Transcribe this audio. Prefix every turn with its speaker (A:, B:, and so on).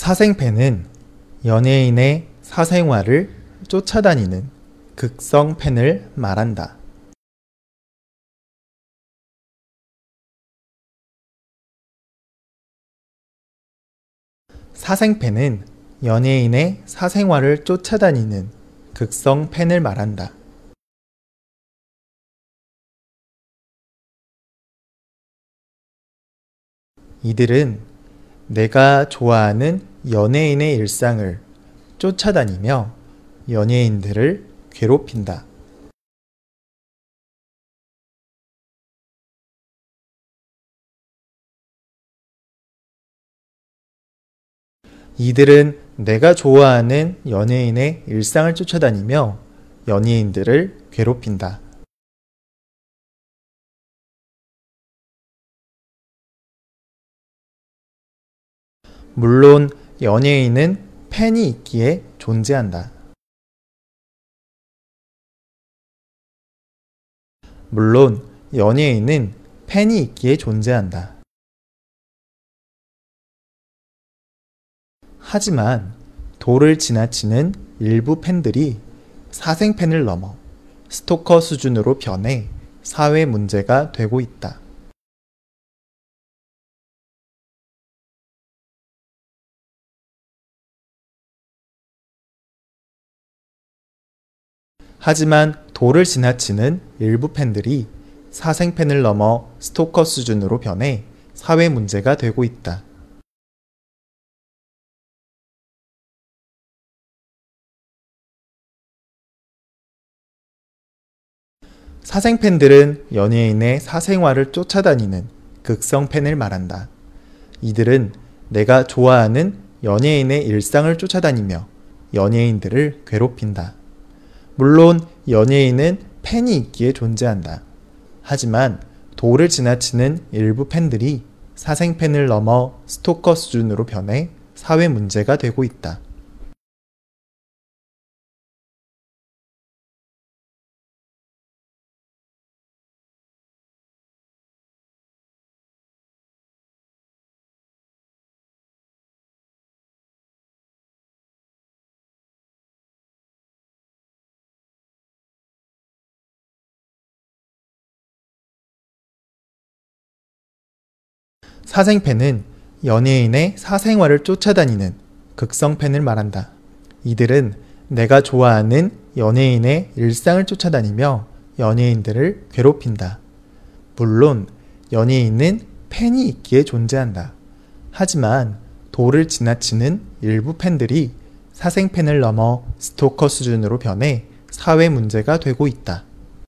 A: 사생팬은 연예인의 사생활을 쫓아다니는 극성 팬을 말한다. 사생팬은 연예인의 사생활을 쫓아다니는 극성 팬을 말한다. 이들은 내가 좋아하는 연예인의 일상을 쫓아다니며 연예인들을 괴롭힌다. 이들은 내가 좋아하는 연예인의 일상을 쫓아다니며 연예인들을 괴롭힌다. 물론 연예인은 팬이 있기에 존재한다. 물론 연예인은 팬이 있기에 존재한다. 하지만 도를 지나치는 일부 팬들이 사생팬을 넘어 스토커 수준으로 변해 사회 문제가 되고 있다. 하지만 도를 지나치는 일부 팬들이 사생팬을 넘어 스토커 수준으로 변해 사회 문제가 되고 있다. 사생 팬들은 연예인의 사생활을 쫓아다니는 극성 팬을 말한다. 이들은 내가 좋아하는 연예인의 일상을 쫓아다니며 연예인들을 괴롭힌다. 물론 연예인은 팬이 있기에 존재한다. 하지만 도를 지나치는 일부 팬들이 사생팬을 넘어 스토커 수준으로 변해 사회 문제가 되고 있다. 사생팬은 연예인의 사생활을 쫓아다니는 극성 팬을 말한다. 이들은 내가 좋아하는 연예인의 일상을 쫓아다니며 연예인들을 괴롭힌다. 물론 연예인은 팬이 있기에 존재한다. 하지만 도를 지나치는 일부 팬들이 사생팬을 넘어 스토커 수준으로 변해 사회 문제가 되고 있다.